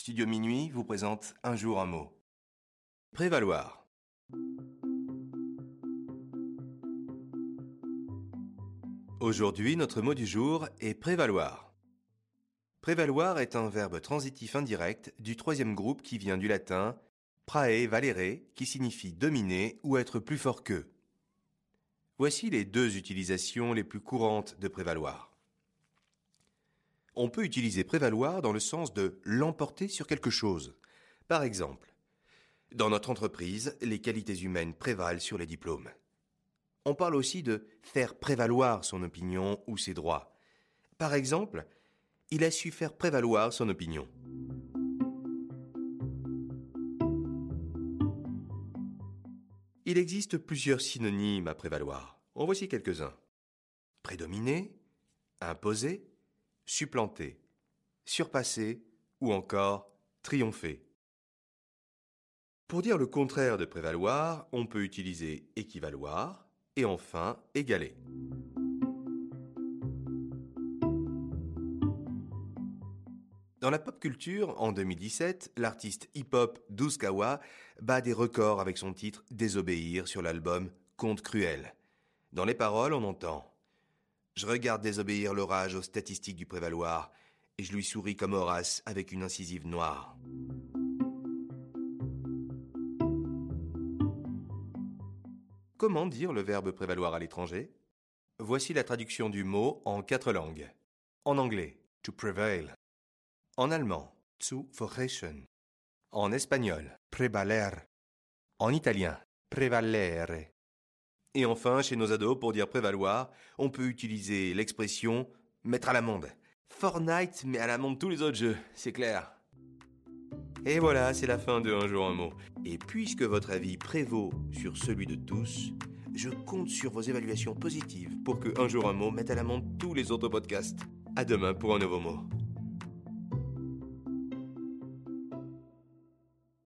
Studio Minuit vous présente Un jour un mot. Prévaloir. Aujourd'hui, notre mot du jour est prévaloir. Prévaloir est un verbe transitif indirect du troisième groupe qui vient du latin prae valere, qui signifie dominer ou être plus fort qu'eux. Voici les deux utilisations les plus courantes de prévaloir. On peut utiliser prévaloir dans le sens de l'emporter sur quelque chose. Par exemple, dans notre entreprise, les qualités humaines prévalent sur les diplômes. On parle aussi de faire prévaloir son opinion ou ses droits. Par exemple, il a su faire prévaloir son opinion. Il existe plusieurs synonymes à prévaloir. En voici quelques-uns. Prédominer, imposer, supplanter, surpasser ou encore triompher. Pour dire le contraire de prévaloir, on peut utiliser équivaloir et enfin égaler. Dans la pop culture, en 2017, l'artiste hip-hop Douskawa bat des records avec son titre Désobéir sur l'album Conte cruel. Dans les paroles, on entend Je regarde désobéir l'orage aux statistiques du prévaloir, et je lui souris comme Horace avec une incisive noire. Comment dire le verbe prévaloir à l'étranger? Voici la traduction du mot en quatre langues. En anglais, to prevail. En allemand, zu vergessen. En espagnol, prevaler. En italien, prevalere. Et enfin, chez nos ados, pour dire prévaloir, on peut utiliser l'expression mettre à l'amende. Fortnite met à l'amende tous les autres jeux, c'est clair. Et voilà, c'est la fin de Un jour un mot. Et puisque votre avis prévaut sur celui de tous, je compte sur vos évaluations positives pour que Un jour un mot mette à l'amende tous les autres podcasts. À demain pour un nouveau mot.